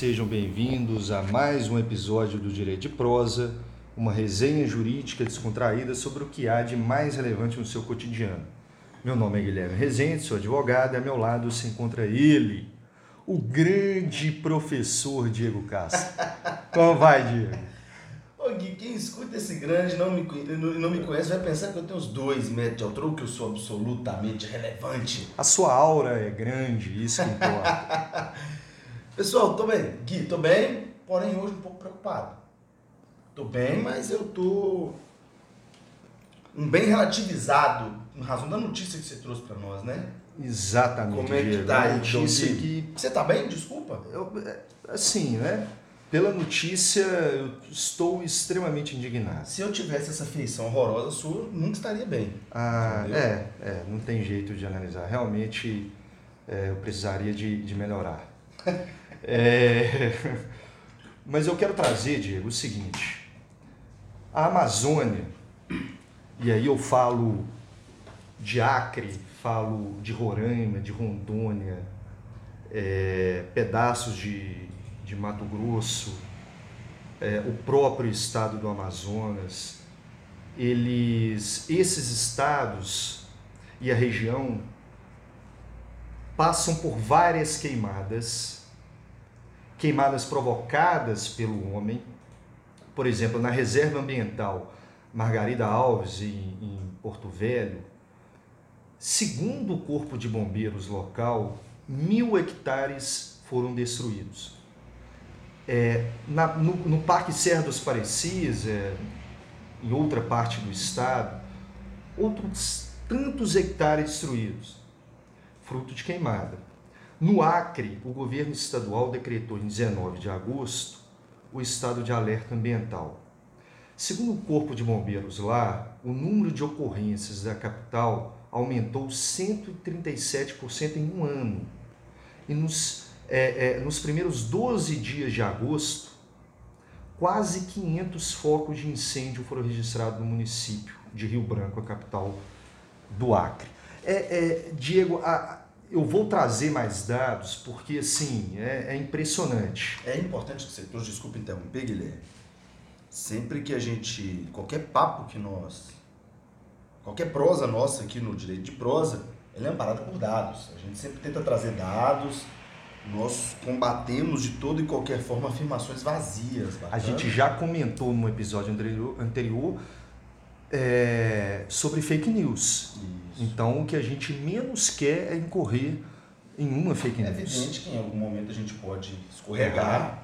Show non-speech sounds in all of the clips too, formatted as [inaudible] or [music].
Sejam bem-vindos a mais um episódio do Direito de Prosa, uma resenha jurídica descontraída sobre o que há de mais relevante no seu cotidiano. Meu nome é Guilherme Rezende, sou advogado e ao meu lado se encontra ele, o grande professor Diego Castro. [laughs] Como vai, Diego? Ô Gui, quem escuta esse grande não me, não me conhece vai pensar que eu tenho uns dois metros de altura ou que eu sou absolutamente relevante. A sua aura é grande, isso que importa. [laughs] Pessoal, tô bem. Gui, tô bem, porém hoje um pouco preocupado. Tô bem, mas eu tô um bem relativizado em razão da notícia que você trouxe para nós, né? Exatamente. Como é que tá A aí, notícia Gui? que Você tá bem? Desculpa. eu, é, assim, né? Pela notícia, eu estou extremamente indignado. Se eu tivesse essa feição horrorosa sua, nunca estaria bem. Ah, Entendeu? é, é, não tem jeito de analisar. Realmente, é, eu precisaria de, de melhorar. [laughs] É, [laughs] mas eu quero trazer, Diego, o seguinte: a Amazônia, e aí eu falo de Acre, falo de Roraima, de Rondônia, é, pedaços de, de Mato Grosso, é, o próprio estado do Amazonas, eles, esses estados e a região passam por várias queimadas, queimadas provocadas pelo homem. Por exemplo, na reserva ambiental Margarida Alves, em, em Porto Velho, segundo o Corpo de Bombeiros local, mil hectares foram destruídos. É, na- no, no Parque Serra dos Parecis, é, em outra parte do estado, outros tantos hectares destruídos, fruto de queimada. No Acre, o governo estadual decretou em 19 de agosto o estado de alerta ambiental. Segundo o Corpo de Bombeiros lá, o número de ocorrências da capital aumentou 137% em um ano. E nos, é, é, nos primeiros 12 dias de agosto, quase 500 focos de incêndio foram registrados no município de Rio Branco, a capital do Acre. É, é, Diego, a- eu vou trazer mais dados porque assim é, é impressionante. É importante que você trouxe, desculpa interromper, Guilherme. Sempre que a gente. Qualquer papo que nós. Qualquer prosa nossa aqui no direito de prosa, ela é amparada por dados. A gente sempre tenta trazer dados. Nós combatemos de toda e qualquer forma afirmações vazias. A bacana? gente já comentou no episódio anterior, anterior é, sobre fake news. Isso. Então o que a gente menos quer é incorrer em uma fake É news. evidente que em algum momento a gente pode escorregar.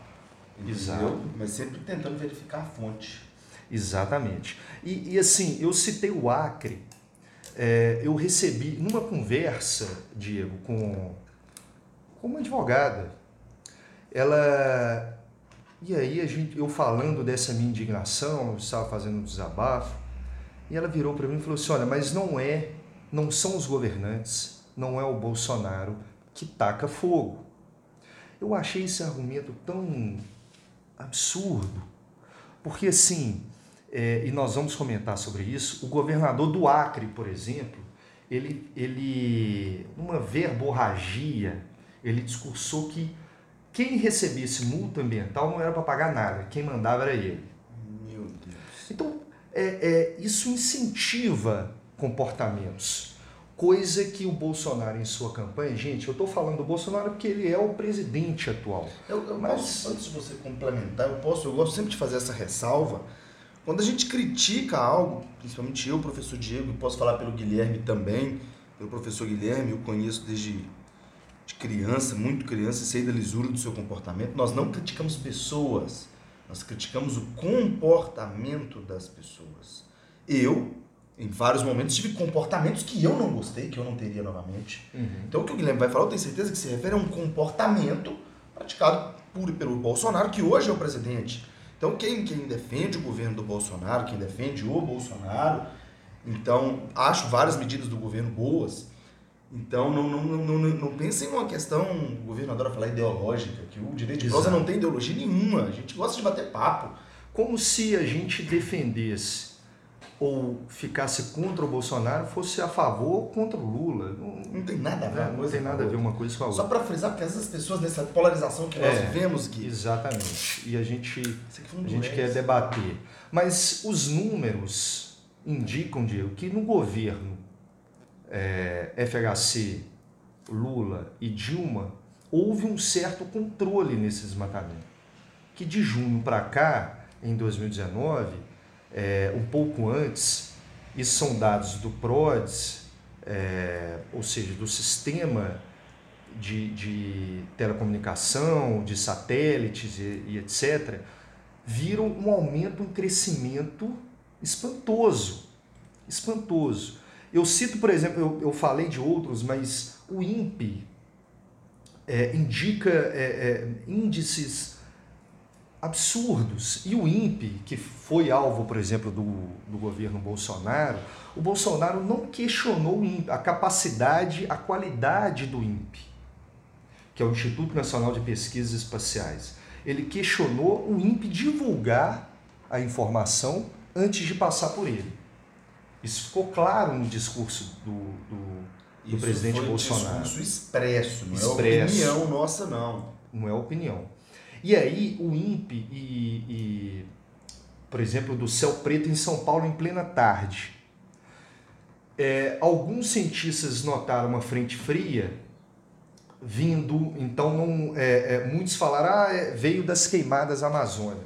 entendeu? Exato. Mas sempre tentando verificar a fonte. Exatamente. E, e, assim, eu citei o Acre, é, eu recebi numa conversa, Diego, com, com uma advogada. Ela. E aí a gente, eu falando dessa minha indignação, eu estava fazendo um desabafo, e ela virou para mim e falou assim: olha, mas não é, não são os governantes, não é o Bolsonaro que taca fogo. Eu achei esse argumento tão absurdo, porque assim, é, e nós vamos comentar sobre isso, o governador do Acre, por exemplo, ele, ele numa verborragia, ele discursou que quem recebesse multa ambiental não era para pagar nada, quem mandava era ele. Meu Deus. Então, é, é, isso incentiva comportamentos. Coisa que o Bolsonaro, em sua campanha, gente, eu estou falando do Bolsonaro porque ele é o presidente atual. Eu, eu Mas- posso, antes de você complementar, eu posso, eu gosto sempre de fazer essa ressalva. Quando a gente critica algo, principalmente eu, professor Diego, e posso falar pelo Guilherme também, pelo professor Guilherme, eu conheço desde de criança, muito criança, sei da lisura do seu comportamento. Nós não criticamos pessoas, nós criticamos o comportamento das pessoas. Eu, em vários momentos, tive comportamentos que eu não gostei, que eu não teria novamente. Então o que o Guilherme vai falar, eu tenho certeza que se refere a um comportamento praticado por, pelo Bolsonaro, que hoje é o presidente. Então quem, quem defende o governo do Bolsonaro, quem defende o Bolsonaro, então acho várias medidas do governo boas. Então não, não, não, não, não pensem numa questão, o governo adora falar ideológica, que o direito de prosa não tem ideologia nenhuma. A gente gosta de bater papo. Como se a gente defendesse ou ficasse contra o Bolsonaro fosse a favor ou contra o Lula. Não, não tem nada a ver, não, não tem nada a ver uma coisa com a outra. Só para frisar, porque essas pessoas nessa polarização que nós é, vivemos, Gui. Exatamente. E a gente, a gente quer debater. Mas os números indicam, Diego, que no governo é, FHC, Lula e Dilma, houve um certo controle nesse desmatamento. Que de junho para cá, em 2019, é, um pouco antes, isso são dados do PRODES, é, ou seja, do sistema de, de telecomunicação, de satélites e, e, etc., viram um aumento, um crescimento espantoso. Espantoso. Eu cito, por exemplo, eu, eu falei de outros, mas o INPE é, indica é, é índices absurdos. E o INPE, que foi alvo, por exemplo, do, do governo Bolsonaro, o Bolsonaro não questionou INPE, a capacidade, a qualidade do INPE, que é o Instituto Nacional de Pesquisas Espaciais. Ele questionou o INPE divulgar a informação antes de passar por ele. Isso ficou claro no discurso do, do, do presidente Bolsonaro. Um discurso expresso, não expresso. é opinião nossa, não. Não é opinião. E aí o INPE e, e, por exemplo, do Céu Preto em São Paulo em plena tarde. É, alguns cientistas notaram uma frente fria vindo, então não, é, é, muitos falaram, ah, é, veio das queimadas Amazônia.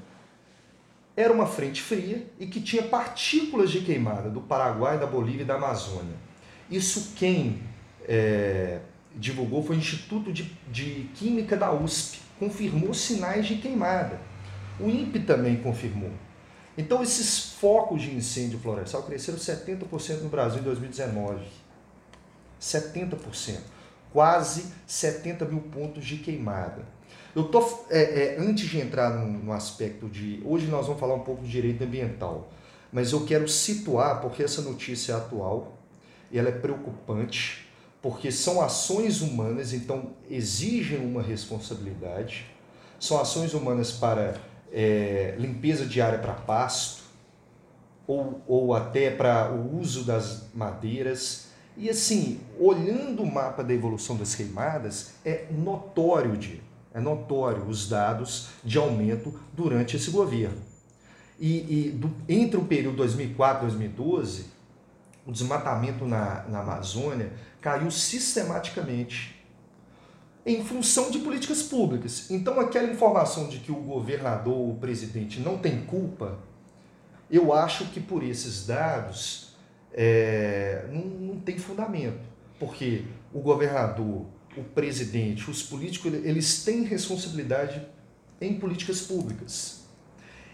Era uma frente fria e que tinha partículas de queimada do Paraguai, da Bolívia e da Amazônia. Isso quem é, divulgou foi o Instituto de, de Química da USP confirmou sinais de queimada. O INPE também confirmou. Então, esses focos de incêndio florestal cresceram 70% no Brasil em 2019. 70%. Quase 70 mil pontos de queimada. Eu tô, é, é, antes de entrar no, no aspecto de. Hoje nós vamos falar um pouco de direito ambiental, mas eu quero situar, porque essa notícia é atual e ela é preocupante porque são ações humanas, então exigem uma responsabilidade. São ações humanas para é, limpeza de área para pasto, ou, ou até para o uso das madeiras. E assim, olhando o mapa da evolução das queimadas, é notório, de, é notório os dados de aumento durante esse governo. E, e do, entre o período 2004 e 2012, o desmatamento na, na Amazônia caiu sistematicamente em função de políticas públicas. Então, aquela informação de que o governador ou o presidente não tem culpa, eu acho que por esses dados é, não, não tem fundamento. Porque o governador, o presidente, os políticos, eles têm responsabilidade em políticas públicas.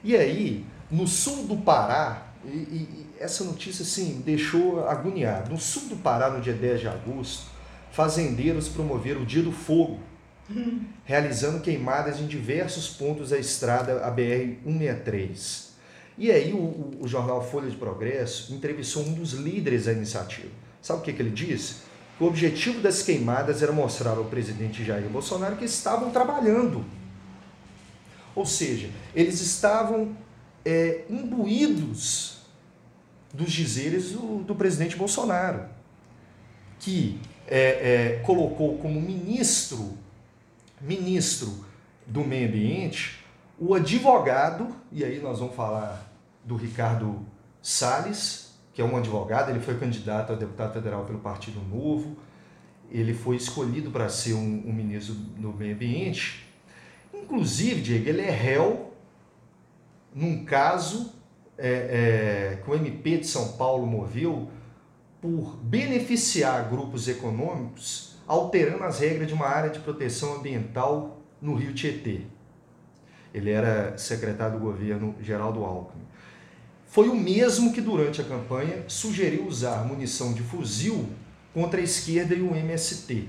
E aí, no sul do Pará, e, e, essa notícia assim, deixou agoniado. No sul do Pará, no dia 10 de agosto, fazendeiros promoveram o Dia do Fogo, [laughs] realizando queimadas em diversos pontos da estrada ABR-163. E aí o, o, o, jornal Folha de Progresso entrevistou um dos líderes da iniciativa. Sabe o que, que ele disse? Que o objetivo das queimadas era mostrar ao presidente Jair Bolsonaro que estavam trabalhando. Ou seja, eles estavam é, imbuídos dos dizeres do, do presidente Bolsonaro, que é, é, colocou como ministro, ministro do meio ambiente, o advogado, e aí nós vamos falar do Ricardo Salles, que é um advogado, ele foi candidato a deputado federal pelo Partido Novo, ele foi escolhido para ser um, um, ministro do meio ambiente. Inclusive, Diego, ele é réu num caso é, é, que o MP de São Paulo moveu por beneficiar grupos econômicos, alterando as regras de uma área de proteção ambiental no Rio Tietê. Ele era secretário do governo Geraldo Alckmin. Foi o mesmo que, durante a campanha, sugeriu usar munição de fuzil contra a esquerda e o MST.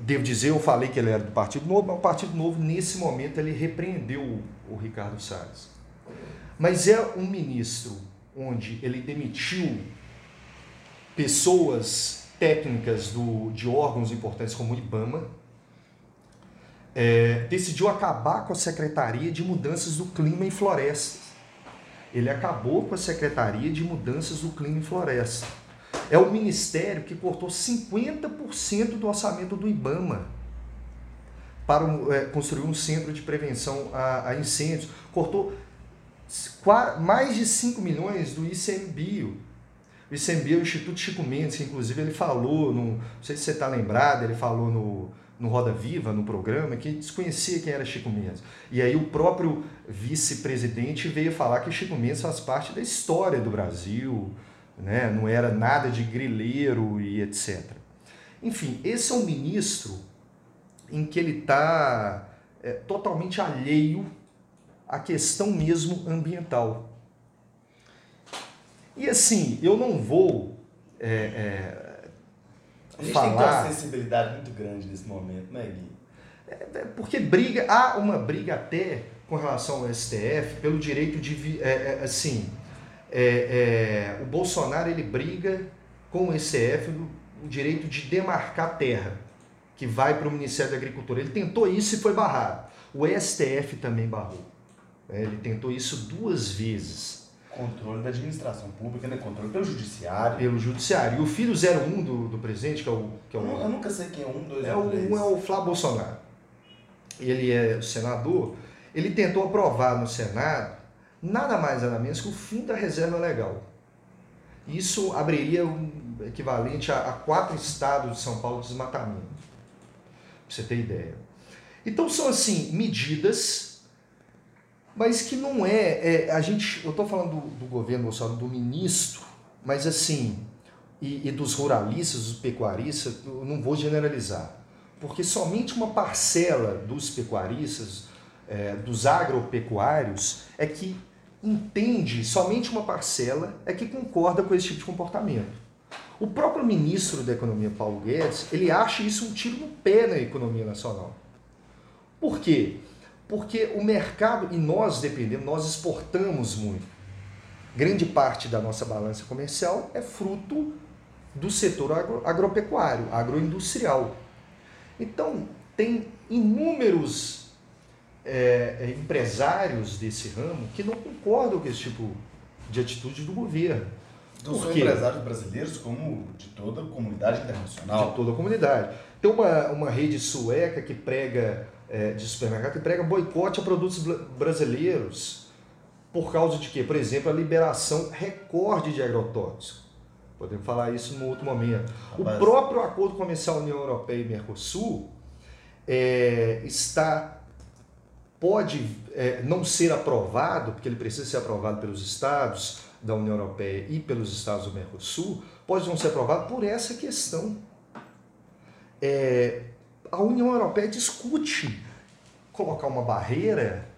Devo dizer, eu falei que ele era do Partido Novo, mas o Partido Novo, nesse momento, ele repreendeu o Ricardo Salles. Mas é um ministro onde ele demitiu pessoas técnicas do, de órgãos importantes como o IBAMA, é, decidiu acabar com a Secretaria de Mudanças do Clima e Florestas. ele acabou com a Secretaria de Mudanças do Clima e Floresta. É o ministério que cortou 50% do orçamento do IBAMA para é, construir um centro de prevenção a, a incêndios. Cortou mais de 5 milhões do ICMBio. O ICMBio é o Instituto Chico Mendes, que inclusive ele falou, no, não sei se você está lembrado, ele falou no, no Roda Viva, no programa, que desconhecia quem era Chico Mendes. E aí o próprio vice-presidente veio falar que Chico Mendes faz parte da história do Brasil, né? não era nada de grileiro e etc. Enfim, esse é um ministro em que ele está é, totalmente alheio à questão mesmo ambiental. E assim, eu não vou é, é, a gente falar... tem que ter uma sensibilidade muito grande nesse momento, né, Gui? É, é, porque briga, há uma briga até com relação ao STF pelo direito de, é, é, assim, o Bolsonaro ele briga com o STF o direito de demarcar terra que vai para o Ministério da Agricultura. Ele tentou isso e foi barrado. O STF também barrou. Ele tentou isso duas vezes. Controle da administração pública, né? Controle pelo judiciário. Pelo judiciário. E o filho 01 do, do presidente, que é o. Que é o eu, eu nunca sei quem é um, dois é ou três. Um é o Flávio Bolsonaro. Ele é senador. Ele tentou aprovar no Senado nada mais nada menos que o fim da reserva legal. Isso abriria um equivalente a, a quatro estados de São Paulo de desmatamento. Pra você ter ideia. Então são assim medidas mas que não é, é a gente, eu estou falando do, do, governo Bolsonaro, do ministro, mas assim, e, e dos ruralistas, dos pecuaristas, eu não vou generalizar, porque somente uma parcela dos pecuaristas, é, dos agropecuários, é que entende, somente uma parcela é que concorda com esse tipo de comportamento. O próprio ministro da Economia, Paulo Guedes, ele acha isso um tiro no pé na economia nacional. Por quê? Porque o mercado, e nós dependemos, nós exportamos muito. Grande parte da nossa balança comercial é fruto do setor agro, agropecuário, agroindustrial. Então, tem inúmeros é, empresários desse ramo que não concordam com esse tipo de atitude do governo. Dos empresários brasileiros, como de toda a comunidade internacional. De toda a comunidade. Tem uma, uma rede sueca que prega é, de supermercado que prega boicote a produtos brasileiros por causa de quê? Por exemplo, a liberação recorde de agrotóxicos. Podemos falar isso no outro momento. O próprio acordo comercial União Europeia e Mercosul é, está pode é, não ser aprovado, porque ele precisa ser aprovado pelos estados da União Europeia e pelos estados do Mercosul, pode não ser aprovado por essa questão. É, a União Europeia discute colocar uma barreira,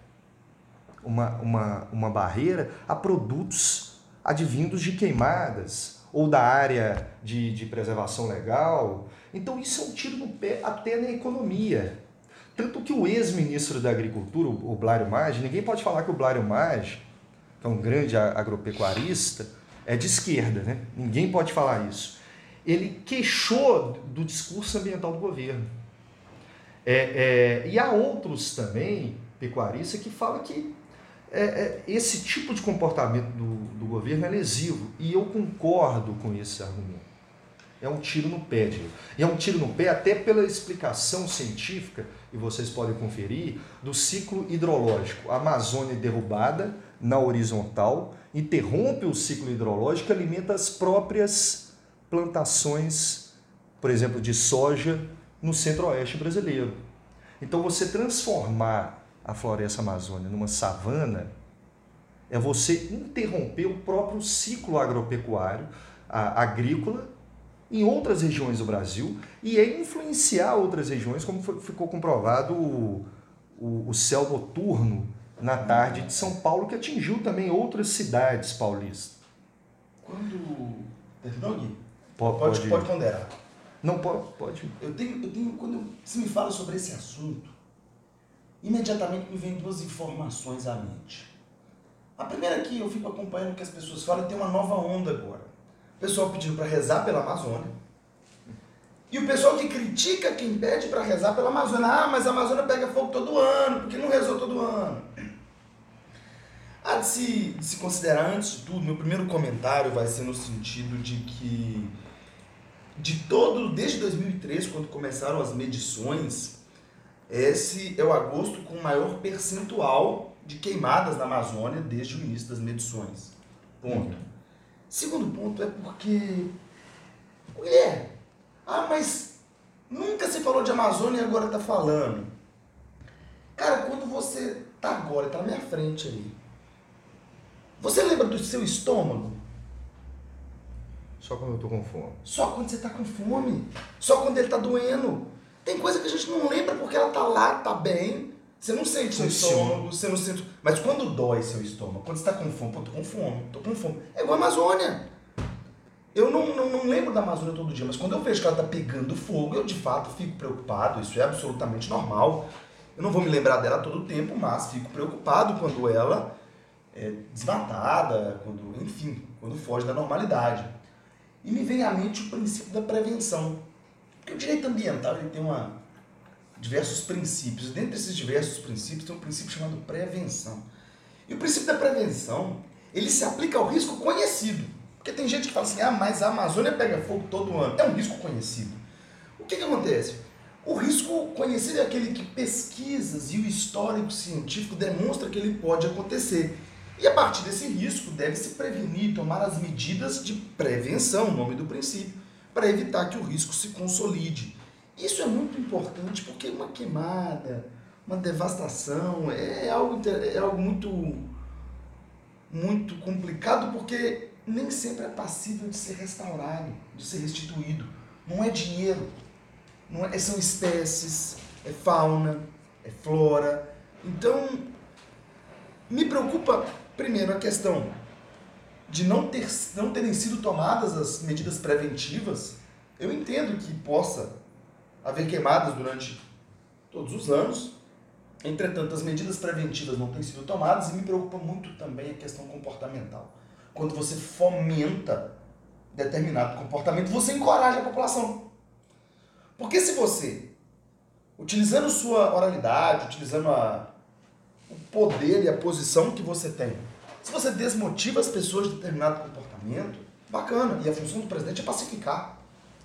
uma, uma, uma barreira a produtos advindos de queimadas ou da área de, de preservação legal. Então isso é um tiro no pé até na economia. Tanto que o ex-ministro da Agricultura, o Blário Maggi, ninguém pode falar que o Blário Maggi, que é um grande agropecuarista, é de esquerda, né? Ninguém pode falar isso. Ele queixou do discurso ambiental do governo. É, é, e há outros também, pecuaristas, que falam que é, é, esse tipo de comportamento do, do governo é lesivo. E eu concordo com esse argumento. É um tiro no pé, Diego. E é um tiro no pé até pela explicação científica, e vocês podem conferir, do ciclo hidrológico. A Amazônia é derrubada na horizontal, interrompe o ciclo hidrológico e alimenta as próprias plantações, por exemplo, de soja no centro-oeste brasileiro. Então, você transformar a floresta amazônica numa savana é você interromper o próprio ciclo agropecuário, a, agrícola, em outras regiões do Brasil e é influenciar outras regiões, como foi, ficou comprovado o, o, o céu noturno na tarde de São Paulo, que atingiu também outras cidades paulistas. Quando. Pode, pode, pode ponderar. Não pode, pode. Eu tenho, eu tenho quando você me fala sobre esse assunto, imediatamente me vem duas informações à mente. A primeira é que eu fico acompanhando que as pessoas falam, tem uma nova onda agora. O pessoal pedindo para rezar pela Amazônia. E o pessoal que critica quem pede para rezar pela Amazônia. Ah, mas a Amazônia pega fogo todo ano, porque não rezou todo ano. A de se, de se considerar, antes de tudo, meu primeiro comentário vai ser no sentido de que, de todo, desde 2003, quando começaram as medições, esse é o agosto com o maior percentual de queimadas na Amazônia desde o início das medições. Ponto. Segundo ponto é porque. Mulher, ah, mas nunca se falou de Amazônia e agora tá falando. Cara, quando você tá agora, tá na minha frente aí. Você lembra do seu estômago? Só quando eu tô com fome. Só quando você tá com fome. Só quando ele tá doendo. Tem coisa que a gente não lembra porque ela tá lá, tá bem. Você não sente seu estômago, você não sente. Mas quando dói seu estômago, quando você tá com fome, pô, tô com fome, tô com fome. É igual a Amazônia. Eu não, não, não lembro da Amazônia todo dia, mas quando eu vejo que ela tá pegando fogo, eu de fato fico preocupado. Isso é absolutamente normal. Eu não vou me lembrar dela todo o tempo, mas fico preocupado quando ela é desmatada, quando, enfim, quando foge da normalidade. E me vem à mente o princípio da prevenção. Porque o direito ambiental ele tem uma, diversos princípios. Dentre esses diversos princípios tem um princípio chamado prevenção. E o princípio da prevenção, ele se aplica ao risco conhecido. Porque tem gente que fala assim, ah, mas a Amazônia pega fogo todo ano. É um risco conhecido. O que, que acontece? O risco conhecido é aquele que pesquisas e o histórico científico demonstra que ele pode acontecer. E a partir desse risco deve se prevenir, tomar as medidas de prevenção, nome do princípio, para evitar que o risco se consolide. Isso é muito importante porque uma queimada, uma devastação é algo, é algo muito, muito complicado porque nem sempre é passível de ser restaurado, de ser restituído. Não é dinheiro, não é, são espécies, é fauna, é flora. Então, me preocupa primeiro a questão de não, ter, não terem sido tomadas as medidas preventivas. Eu entendo que possa haver queimadas durante todos os anos. Entretanto, as medidas preventivas não têm sido tomadas e me preocupa muito também a questão comportamental. Quando você fomenta determinado comportamento, você encoraja a população. Porque se você, utilizando sua oralidade, utilizando a, o poder e a posição que você tem, se você desmotiva as pessoas de determinado comportamento, bacana. E a função do presidente é pacificar.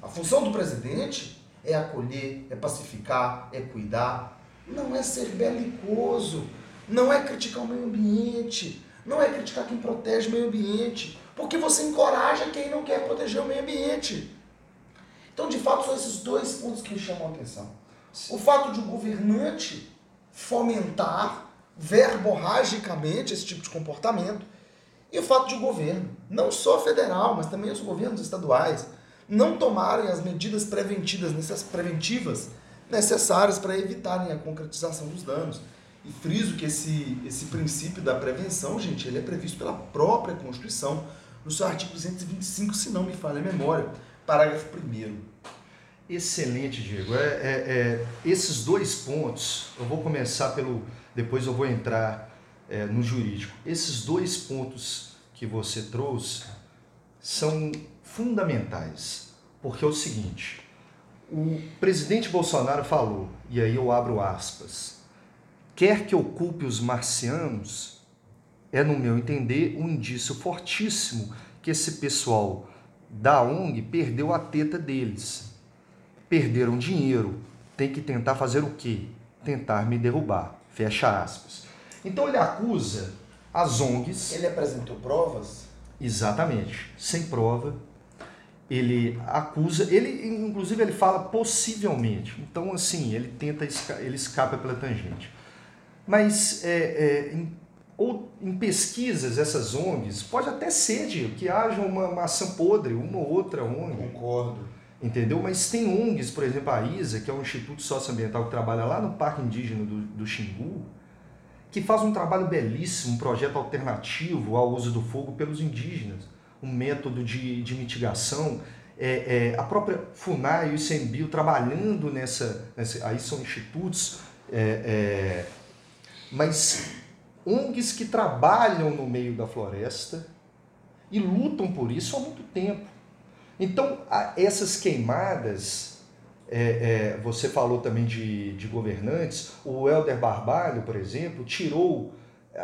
A função do presidente é acolher, é pacificar, é cuidar. Não é ser belicoso, não é criticar o meio ambiente, não é criticar quem protege o meio ambiente, porque você encoraja quem não quer proteger o meio ambiente. Então, de fato, são esses dois pontos que me chamam a atenção. O fato de o governante fomentar verborragicamente esse tipo de comportamento e o fato de o governo, não só federal, mas também os governos estaduais, não tomarem as medidas preventivas, preventivas necessárias para evitarem a concretização dos danos. E friso que esse, esse princípio da prevenção, gente, ele é previsto pela própria Constituição, no seu artigo 225, se não me falha a memória, parágrafo 1 Excelente, Diego. É, é, é, esses dois pontos, eu vou começar pelo. Depois eu vou entrar é, no jurídico. Esses dois pontos que você trouxe são fundamentais, porque é o seguinte: o presidente Bolsonaro falou, e aí eu abro aspas, quer que ocupe os marcianos, é, no meu entender, um indício fortíssimo que esse pessoal da ONG perdeu a teta deles. Perderam dinheiro. Tem que tentar fazer o quê? Tentar me derrubar. Fecha aspas. Então ele acusa as ONGs. Ele apresentou provas? Exatamente. Sem prova, ele acusa, ele inclusive ele fala possivelmente. Então assim, ele tenta ele escapa pela tangente. Mas é, é, em, ou em pesquisas essas ONGs pode até ser de que haja uma maçã podre, uma ou outra ONG. Concordo. Entendeu? Mas tem ONGs, por exemplo, a ISA, que é um instituto socioambiental que trabalha lá no Parque Indígena do, do Xingu, que faz um trabalho belíssimo, um projeto alternativo ao uso do fogo pelos indígenas um método de, de mitigação. É, é, a própria FUNAI e o ICMBio trabalhando nessa, nessa aí são institutos, é, é, mas ONGs que trabalham no meio da floresta e lutam por isso há muito tempo. Então, essas queimadas, é, é, você falou também de, de governantes, o Helder Barbalho, por exemplo, tirou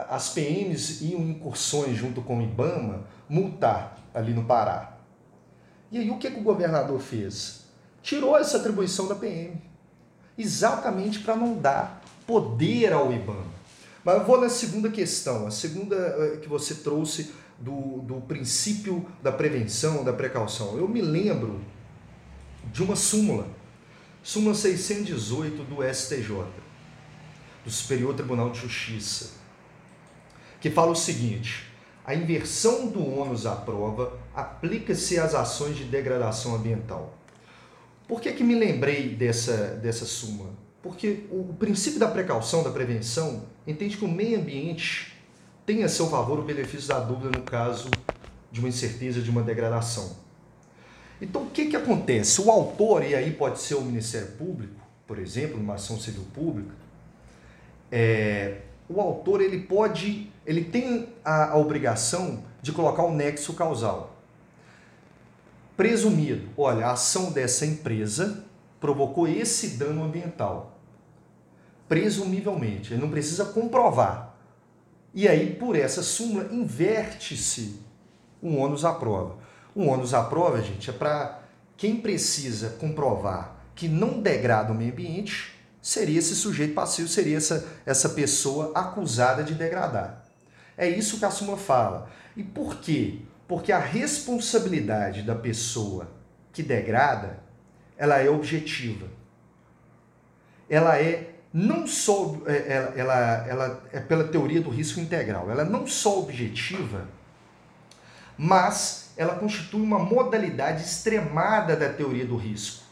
as PMs iam incursões junto com o IBAMA multar ali no Pará. E aí o que, que o governador fez? Tirou essa atribuição da PM, exatamente para não dar poder ao IBAMA. Mas eu vou na segunda questão, a segunda eh, que você trouxe do, do princípio da prevenção, da precaução. Eu me lembro de uma súmula, súmula 618 do STJ, do Superior Tribunal de Justiça, que fala o seguinte: a inversão do ônus à prova aplica-se às ações de degradação ambiental. Por que, que me lembrei dessa, dessa súmula? Porque o, o princípio da precaução, da prevenção, entende que o meio ambiente tem a seu favor o benefício da dúvida no caso de uma incerteza de uma degradação. Então, o que, que acontece? O autor, e aí pode ser o Ministério Público, por exemplo, numa ação civil pública, é, o autor ele pode, ele tem a, a obrigação de colocar o nexo causal. Presumido, olha, a ação dessa empresa provocou esse dano ambiental. Presumivelmente, ele não precisa comprovar. E aí, por essa súmula, inverte-se um ônus à prova. Um ônus à prova, gente, é para quem precisa comprovar que não degrada o meio ambiente, seria esse sujeito passivo, seria essa, essa pessoa acusada de degradar. É isso que a súmula fala. E por quê? Porque a responsabilidade da pessoa que degrada, ela é objetiva. Ela é não só é, ela, ela, ela é pela teoria do risco integral, ela é não só objetiva, mas ela constitui uma modalidade extremada da teoria do risco,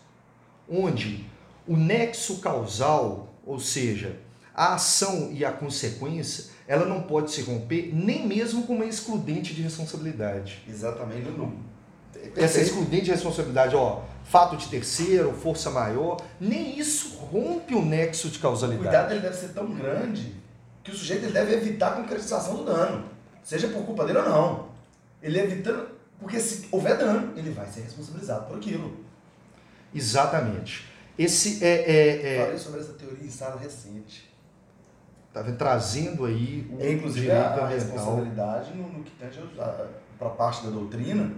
onde o nexo causal, ou seja, a ação e a consequência, ela não pode se romper nem mesmo com uma excludente de responsabilidade. Exatamente, não. Essa excludente de responsabilidade, ó, fato de terceiro, força maior, nem isso rompe o nexo de causalidade. O cuidado dele deve ser tão grande que o sujeito ele deve evitar a concretização do dano, seja por culpa dele ou não. Ele evitando, porque se houver dano, ele vai ser responsabilizado por aquilo. Exatamente. Esse é, é, é... Falei sobre essa teoria em sala recente. Tá trazendo aí o é, inclusive direito a, a responsabilidade no, no que tange para a parte da doutrina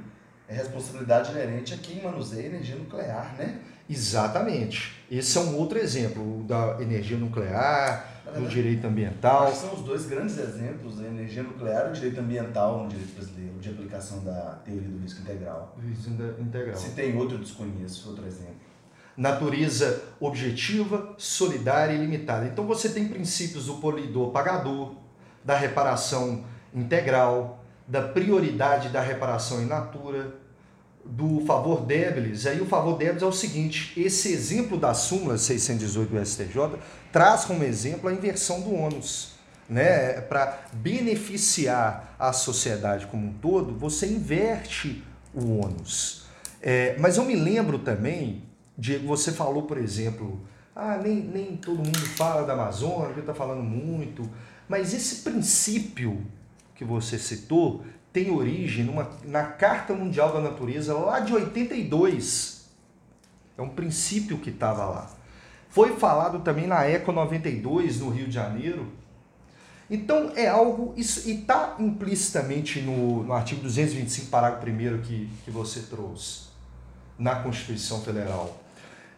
é responsabilidade inerente a quem manuseia energia nuclear, né? Exatamente. Esse é um outro exemplo da energia nuclear, do direito ambiental. São os dois grandes exemplos, a energia nuclear e o direito ambiental no direito brasileiro, de aplicação da teoria do risco integral. Risco integral. Se tem outro, desconheço, outro exemplo. Natureza objetiva, solidária e limitada. Então você tem princípios do polidor pagador, da reparação integral, da prioridade da reparação in natura, do favor débiles. Aí o favor débiles é o seguinte: esse exemplo da súmula 618 do STJ traz como exemplo a inversão do ônus. Né? Para beneficiar a sociedade como um todo, você inverte o ônus. É, mas eu me lembro também, Diego, você falou, por exemplo, ah, nem, nem todo mundo fala da Amazônia, que está falando muito, mas esse princípio que você citou tem origem numa, na Carta Mundial da Natureza, lá de 82. É um princípio que estava lá. Foi falado também na Eco 92, no Rio de Janeiro. Então é algo, isso, e está implicitamente no, no artigo 225, parágrafo 1 que, que você trouxe, na Constituição Federal.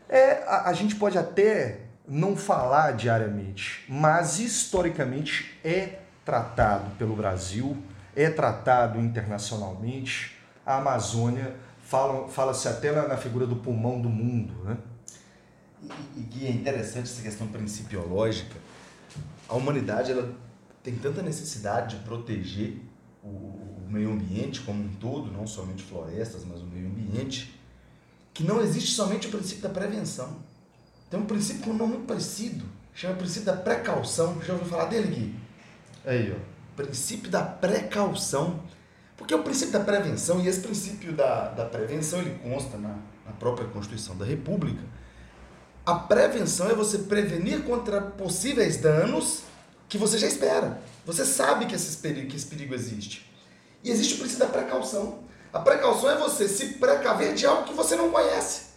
É, a, a gente pode até não falar diariamente, mas historicamente é tratado pelo Brasil é tratado internacionalmente. A Amazônia fala-se fala até na figura do pulmão do mundo. Né? E, e é interessante essa questão principiológica. A humanidade ela tem tanta necessidade de proteger o, o meio ambiente como um todo, não somente florestas, mas o meio ambiente, que não existe somente o princípio da prevenção. Tem um princípio com um nome muito parecido, chama princípio da precaução. Já ouviu falar dele, Gui? Aí, ó princípio da precaução. Porque o princípio da prevenção, e esse princípio da, da prevenção ele consta na, na própria Constituição da República, a prevenção é você prevenir contra possíveis danos que você já espera. Você sabe que, esse perigo, que esse perigo existe. E existe o princípio da precaução. A precaução é você se precaver de algo que você não conhece.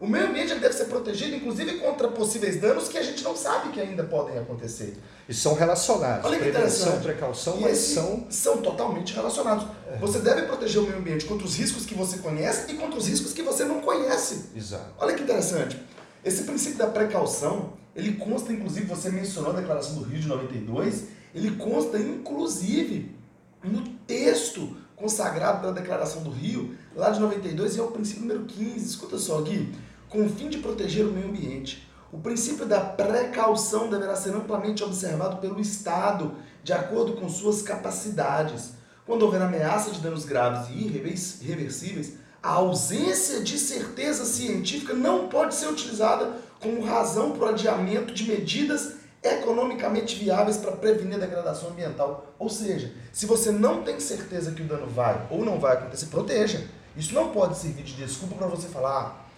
O meio ambiente deve ser protegido, inclusive, contra possíveis danos que a gente não sabe que ainda podem acontecer. E são relacionados. Olha que Prevenção, precaução, e mas são... são totalmente relacionados. Você deve proteger o meio ambiente contra os riscos que você conhece e contra os riscos que você não conhece. Exato. Olha que interessante. Esse princípio da precaução, ele consta, inclusive, você mencionou a Declaração do Rio de 92, ele consta, inclusive, no texto consagrado da Declaração do Rio, lá de 92, e é o princípio número 15. Escuta só, Gui. Com o fim de proteger o meio ambiente, o princípio da precaução deverá ser amplamente observado pelo Estado, de acordo com suas capacidades. Quando houver ameaça de danos graves e irrever- irreversíveis, a ausência de certeza científica não pode ser utilizada como razão para o adiamento de medidas economicamente viáveis para prevenir a degradação ambiental. Ou seja, se você não tem certeza que o dano vai ou não vai acontecer, proteja. Isso não pode servir de desculpa para você falar, ah,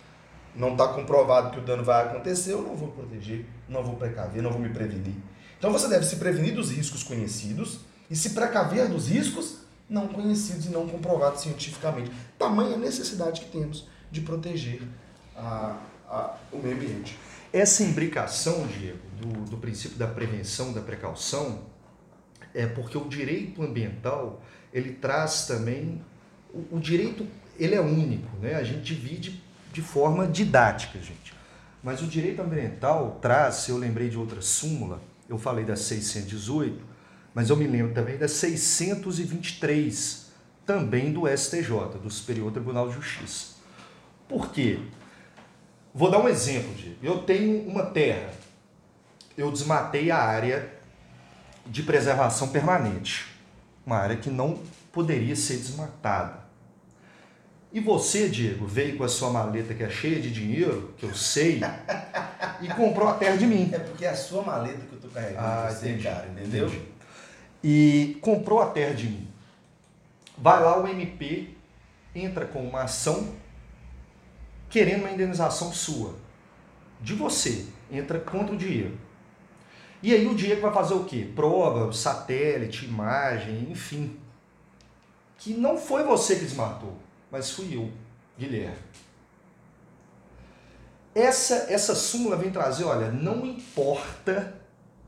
não está comprovado que o dano vai acontecer, eu não vou proteger, não vou precaver, não vou me prevenir. Então você deve se prevenir dos riscos conhecidos e se precaver dos riscos não conhecidos e não comprovados cientificamente. Tamanha necessidade que temos de proteger a- a- o meio ambiente. Essa imbricação, Diego, do, do princípio da prevenção, da precaução, é porque o direito ambiental, ele traz também... O, o direito, ele é único, né? A gente divide de forma didática, gente. Mas o direito ambiental traz, eu lembrei de outra súmula, eu falei da 618, mas eu me lembro também da 623, também do STJ, do Superior Tribunal de Justiça. Por quê? Vou dar um exemplo, Diego. Eu tenho uma terra, eu desmatei a área de preservação permanente, uma área que não poderia ser desmatada. E você, Diego, veio com a sua maleta que é cheia de dinheiro, que eu sei, e comprou a terra de mim. É porque é a sua maleta que eu tô carregando Ah, você, entendi, cara, entendeu? entendi. E comprou a terra de mim. Vai lá o MP, entra com uma ação querendo uma indenização sua, de você, entra contra o Diego. E aí o Diego vai fazer o quê? Prova, satélite, imagem, enfim. Que não foi você que desmatou, mas fui eu, Guilherme. Essa, essa súmula vem trazer, olha, não importa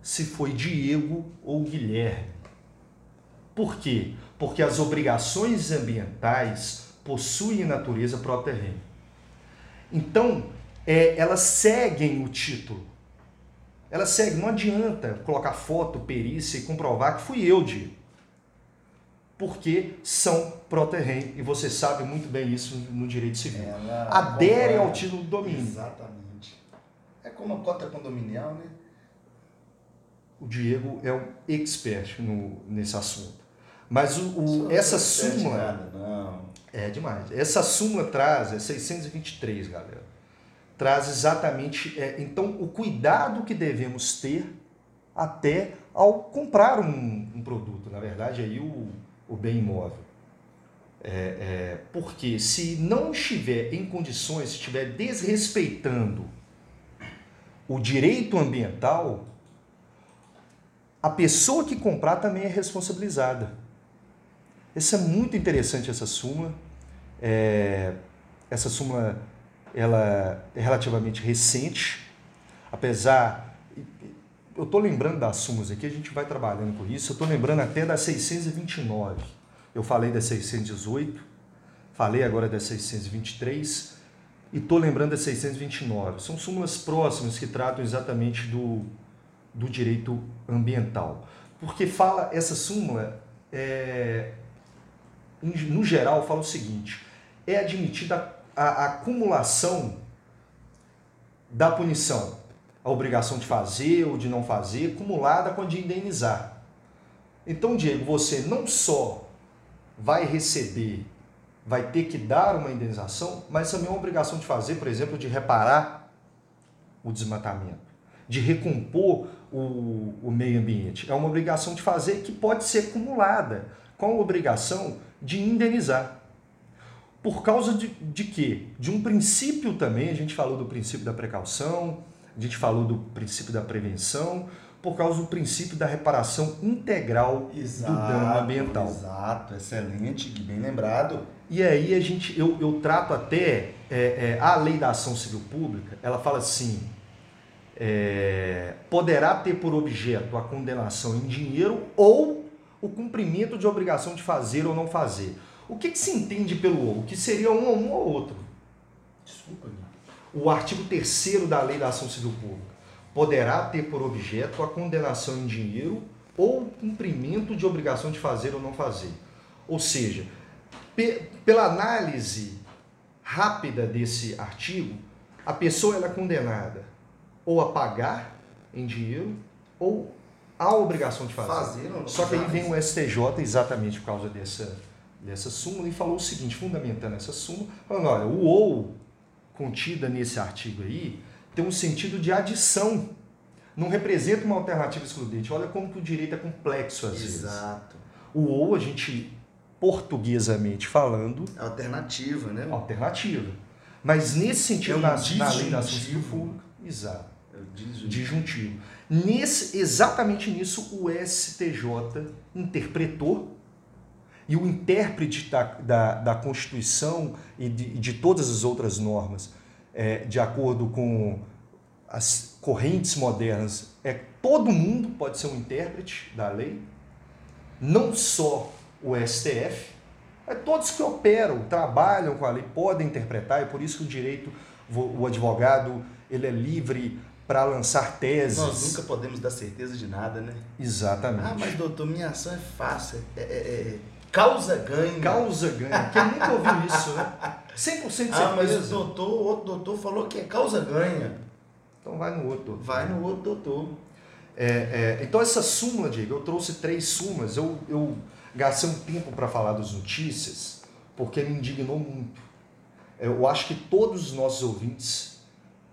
se foi Diego ou Guilherme. Por quê? Porque as obrigações ambientais possuem natureza própria terreno. Então, é, elas seguem o título. Elas seguem, não adianta colocar foto, perícia e comprovar que fui eu, Diego. Porque são pró-terreno, e você sabe muito bem isso no direito civil. Ela Adere ao concorda. título do domínio. Exatamente. É como a cota condominial, né? O Diego é um expert no, nesse assunto. Mas o, o- essa é súmula. nada, não. É demais. Essa súmula traz, é 623, galera. Traz exatamente. é, então, o cuidado que devemos ter até ao comprar um, um produto, na verdade, aí o, o bem imóvel. É, é, porque se não estiver em condições, se estiver desrespeitando o direito ambiental, a pessoa que comprar também é responsabilizada. Essa é muito interessante essa súmula. É, essa súmula ela é relativamente recente, apesar eu estou lembrando das súmulas aqui, a gente vai trabalhando com isso. Eu estou lembrando até da 629. Eu falei da 618, falei agora da 623 e estou lembrando da 629. São súmulas próximas que tratam exatamente do, do direito ambiental. Porque fala, essa súmula, é, no geral, fala o seguinte: é admitida a, a acumulação da punição, a obrigação de fazer ou de não fazer, acumulada com a de indenizar. Então, Diego, você não só vai receber, vai ter que dar uma indenização, mas também uma obrigação de fazer, por exemplo, de reparar o desmatamento, de recompor o, o meio ambiente. É uma obrigação de fazer que pode ser acumulada com a obrigação de indenizar. Por causa de, de quê? De um princípio também, a gente falou do princípio da precaução, a gente falou do princípio da prevenção, por causa do princípio da reparação integral Exato, do dano ambiental. Exato, excelente, bem lembrado. E aí a gente, eu, eu trato até é, é, a lei da ação civil pública, ela fala assim, é, poderá ter por objeto a condenação em dinheiro ou o cumprimento de obrigação de fazer ou não fazer. O que, que se entende pelo ou? O que seria um ou um ou outro? Desculpa. O artigo 3 da lei da ação civil pública poderá ter por objeto a condenação em dinheiro ou cumprimento de obrigação de fazer ou não fazer. Ou seja, pe pela análise rápida desse artigo, a pessoa é condenada ou a pagar em dinheiro ou a obrigação de fazer. Fazer ou não Só que aí vem o STJ exatamente por causa dessa, dessa súmula e falou o seguinte, fundamentando essa súmula, falando, olha, o ou contida nesse artigo aí tem um sentido de adição, não representa uma alternativa excludente. Olha como que o direito é complexo às vezes. Exato. O ou, a gente, portuguesamente falando, É Alternativa, né? alternativa. Mas nesse sentido, É um na, na lei da ação pública, exato, É o disjuntivo. disjuntivo. Nesse, exatamente nisso o STJ interpretou e o intérprete da, da, da Constituição e de, de todas as outras normas, é, de acordo com as correntes modernas, é todo mundo pode ser um intérprete da lei, não só o STF, é todos que operam, trabalham com a lei, podem interpretar, e por isso que o direito, o advogado, ele é livre para lançar teses. Nós nunca podemos dar certeza de nada, né? Exatamente. Ah, mas doutor, minha ação é fácil. É, é- é causa ganha. Causa ganha. Quem nunca ouviu isso, né? [laughs] 100% de certeza. Ah, mas o doutor, o outro doutor falou que é causa ganha. Então vai no outro. Vai no outro doutor. É, é, então essa súmula, Diego, eu trouxe três súmulas. Eu, eu gastei um tempo para falar das notícias, porque me indignou muito. Eu acho que todos os nossos ouvintes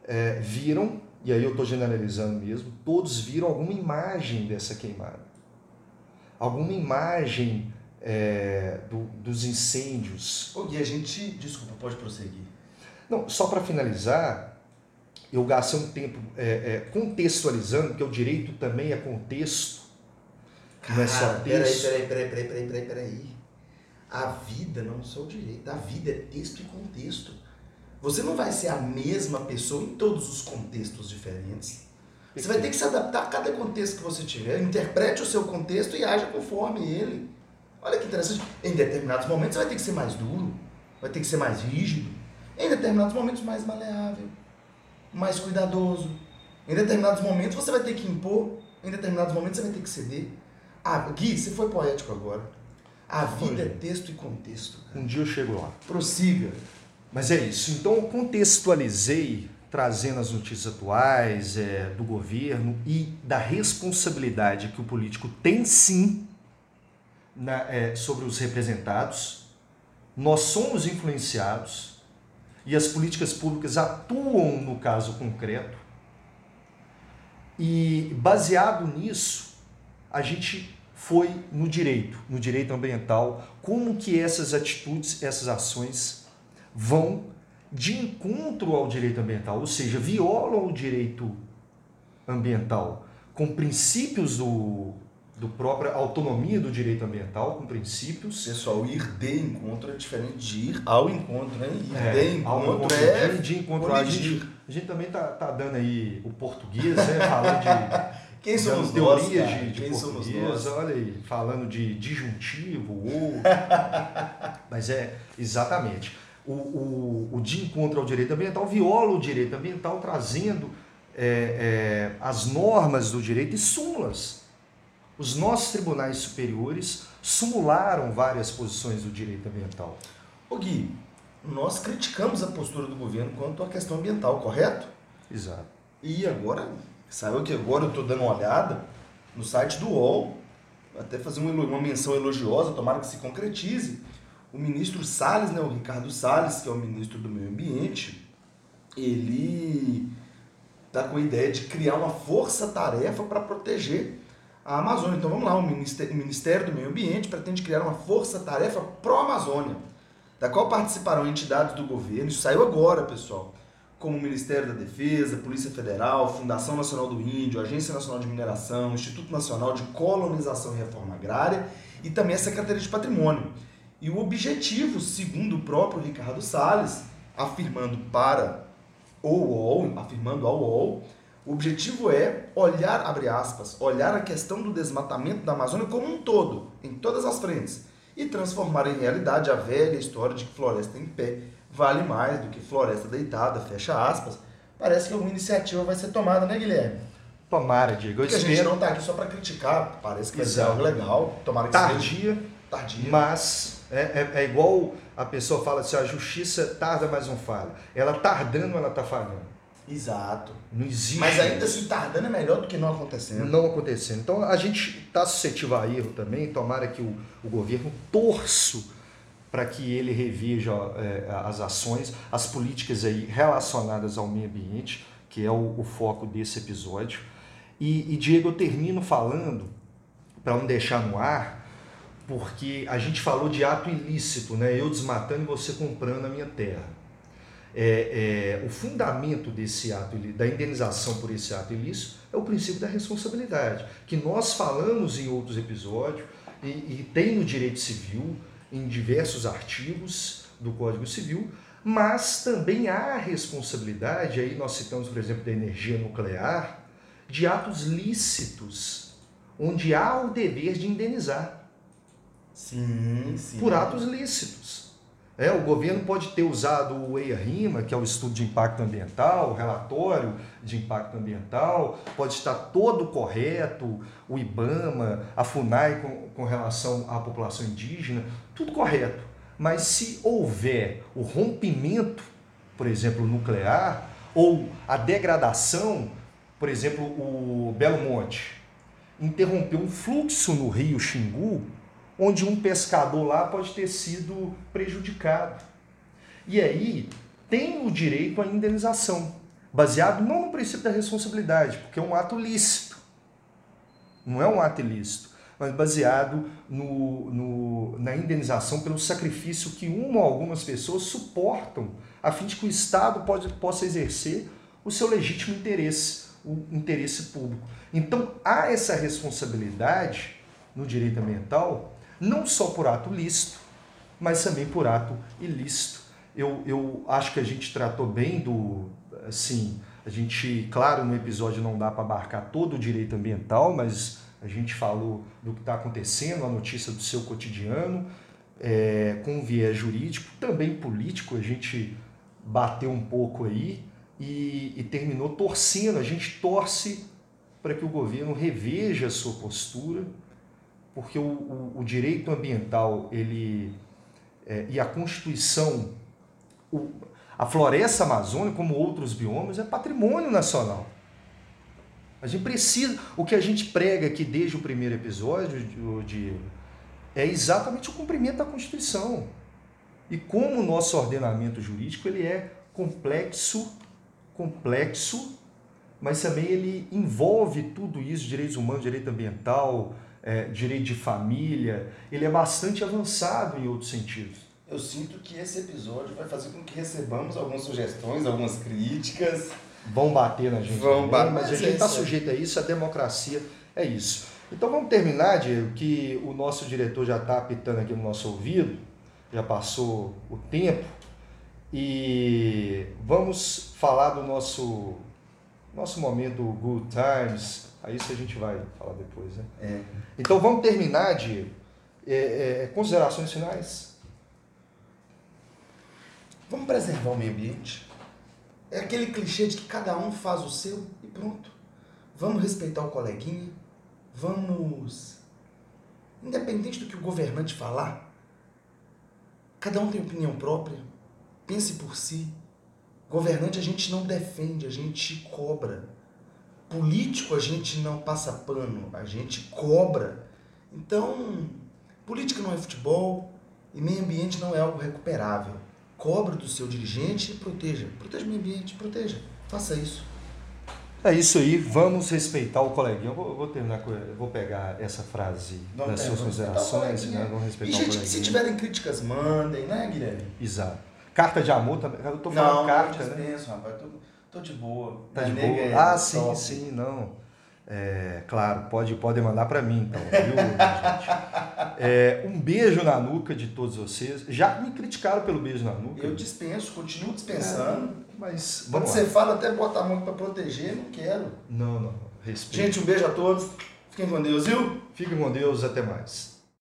é, viram, e aí eu estou generalizando mesmo, todos viram alguma imagem dessa queimada. Alguma imagem é, do- dos incêndios. Gui, a gente. Desculpa, pode prosseguir. Não, só para finalizar, eu gastei um tempo é, é, contextualizando, porque o direito também é contexto. Não é só Cara, peraí, texto. peraí, peraí, peraí, peraí, peraí, peraí. A vida não é só o direito, a vida é texto e contexto. Você não vai ser a mesma pessoa em todos os contextos diferentes. Você vai ter que se adaptar a cada contexto que você tiver. Interprete o seu contexto e haja conforme ele. Olha que interessante. Em determinados momentos você vai ter que ser mais duro, vai ter que ser mais rígido. Em determinados momentos mais maleável, mais cuidadoso. Em determinados momentos você vai ter que impor, em determinados momentos você vai ter que ceder. Ah, Gui, você foi poético agora. A vida é texto e contexto. Um dia eu chego lá. Prossiga. Mas é isso. Então eu contextualizei, trazendo as notícias atuais é, do governo e da responsabilidade que o político tem sim na- é, sobre os representados. Nós somos influenciados e as políticas públicas atuam no caso concreto. E baseado nisso, a gente foi no direito, no direito ambiental, como que essas atitudes, essas ações vão de encontro ao direito ambiental, ou seja, violam o direito ambiental com princípios do, do própria autonomia do direito ambiental, com princípios Pessoal, ir de encontro é diferente de ir ao encontro, né? Ir É, de ao encontro encontro é de, de encontro. A gente, a gente também tá, tá dando aí o português, né? Falando de [laughs] Quem somos nós, teorias cara? de, de Quem somos português, nós? olha aí, falando de disjuntivo, ou. [laughs] Mas é exatamente. O, o, o de encontro ao direito ambiental viola o direito ambiental, trazendo é, é, as normas do direito e súmulas. Os nossos tribunais superiores sumularam várias posições do direito ambiental. Ô Gui, nós criticamos a postura do governo quanto à questão ambiental, correto? Exato. E agora, saiu que agora eu estou dando uma olhada no site do UOL, até fazer uma, menção elogiosa, tomara que se concretize. O ministro Salles, né, o Ricardo Salles, que é o ministro do Meio Ambiente, ele está com a ideia de criar uma força-tarefa para proteger a Amazônia. Então vamos lá, o Ministério, do Meio Ambiente pretende criar uma força-tarefa pró-Amazônia, da qual participarão entidades do governo, isso saiu agora, pessoal, como o Ministério da Defesa, Polícia Federal, Fundação Nacional do Índio, Agência Nacional de Mineração, Instituto Nacional de Colonização e Reforma Agrária e também a Secretaria de Patrimônio. E o objetivo, segundo o próprio Ricardo Salles, afirmando para o UOL, afirmando ao UOL, o objetivo é olhar, abre aspas, olhar a questão do desmatamento da Amazônia como um todo, em todas as frentes, e transformar em realidade a velha história de que floresta em pé vale mais do que floresta deitada, fecha aspas. Parece que alguma iniciativa vai ser tomada, né, Guilherme? Tomara, Diego. Porque a gente não está aqui só para criticar, parece que vai ser algo legal. Tomara que Tardia, seja. Tardia. Mas é, é, é, igual a pessoa fala assim, a justiça tarda, mas não falha. Ela tardando, ela está falhando. Exato. Não existe. Mas ainda assim, tardando é melhor do que não acontecendo. Não acontecendo. Então a gente está suscetível a erro também. Tomara que o, o governo torço para que ele reveja é, as ações, as políticas aí relacionadas ao meio ambiente, que é o, o foco desse episódio. E, e, Diego, eu termino falando, para não deixar no ar, porque a gente falou de ato ilícito, né? eu desmatando e você comprando a minha terra. É, é, o fundamento desse ato, da indenização por esse ato ilícito, é o princípio da responsabilidade, que nós falamos em outros episódios e, e tem no direito civil, em diversos artigos do Código Civil, mas também há responsabilidade, aí nós citamos, por exemplo, da energia nuclear, de atos lícitos, onde há o dever de indenizar. Sim, sim. Por atos lícitos. É, o governo pode ter usado o EIA-RIMA, que é o estudo de impacto ambiental, o relatório de impacto ambiental, pode estar todo correto, o IBAMA, a FUNAI com, com relação à população indígena, tudo correto. Mas se houver o rompimento, por exemplo, nuclear, ou a degradação, por exemplo, o Belo Monte interrompeu um fluxo no rio Xingu, onde um pescador lá pode ter sido prejudicado. E aí tem o direito à indenização, baseado não no princípio da responsabilidade, porque é um ato lícito. Não é um ato ilícito mas baseado no, no, na indenização pelo sacrifício que uma ou algumas pessoas suportam, a fim de que o Estado pode, possa exercer o seu legítimo interesse, o interesse público. Então há essa responsabilidade no direito ambiental, não só por ato lícito, mas também por ato ilícito. Eu, eu acho que a gente tratou bem do, assim, a gente, claro, no episódio não dá para abarcar todo o direito ambiental, mas a gente falou do que está acontecendo, a notícia do seu cotidiano, é, com viés jurídico, também político, a gente bateu um pouco aí e, e terminou torcendo. A gente torce para que o governo reveja a sua postura, porque o, o, o direito ambiental ele, é, e a Constituição, o, a floresta amazônica, como outros biomas, é patrimônio nacional. A gente precisa. O que a gente prega aqui desde o primeiro episódio, de, é exatamente o cumprimento da Constituição. E como o nosso ordenamento jurídico ele é complexo, complexo, mas também ele envolve tudo isso, direitos humanos, direito ambiental, é, direito de família, ele é bastante avançado em outros sentidos. Eu sinto que esse episódio vai fazer com que recebamos algumas sugestões, algumas críticas vão bater na gente. Vão bater, mas, a gente está é sujeito a isso, a democracia é isso. Então vamos terminar, Diego, que o nosso diretor já está apitando aqui no nosso ouvido, já passou o tempo, e vamos falar do nosso, nosso momento Good Times. Aí isso a gente vai falar depois, né? É. Então vamos terminar, Diego. É, é, considerações finais? Vamos preservar o meio ambiente. É aquele clichê de que cada um faz o seu e pronto. Vamos respeitar o coleguinha. Vamos. Independente do que o governante falar, cada um tem opinião própria. Pense por si. Governante a gente não defende, a gente cobra. Político a gente não passa pano, a gente cobra. Então, política não é futebol e meio ambiente não é algo recuperável cobre do seu dirigente e proteja. Proteja o meio ambiente, proteja. Faça isso. É isso aí, vamos respeitar o coleguinha. Eu vou, vou terminar com. Vou pegar essa frase Não das tem, suas considerações, né? Vamos respeitar e, gente, o coleguinha. Se tiverem críticas, mandem, né, Guilherme? Exato. Carta de amor também. Eu tô falando Não, carta, eu né? dispenso, rapaz. Tô, tô de boa. Tá de boa. é Ah, sim, top. sim, não. É, claro, pode, pode mandar para mim então, viu, [laughs] gente? É, um beijo na nuca de todos vocês. Já me criticaram pelo beijo na nuca. Eu dispenso, continuo dispensando. Mas Quando você fala até botar a mão pra proteger, não quero. Não, não. Respeito. Gente, um beijo a todos. Fiquem com Deus, viu? Fiquem com Deus, até mais.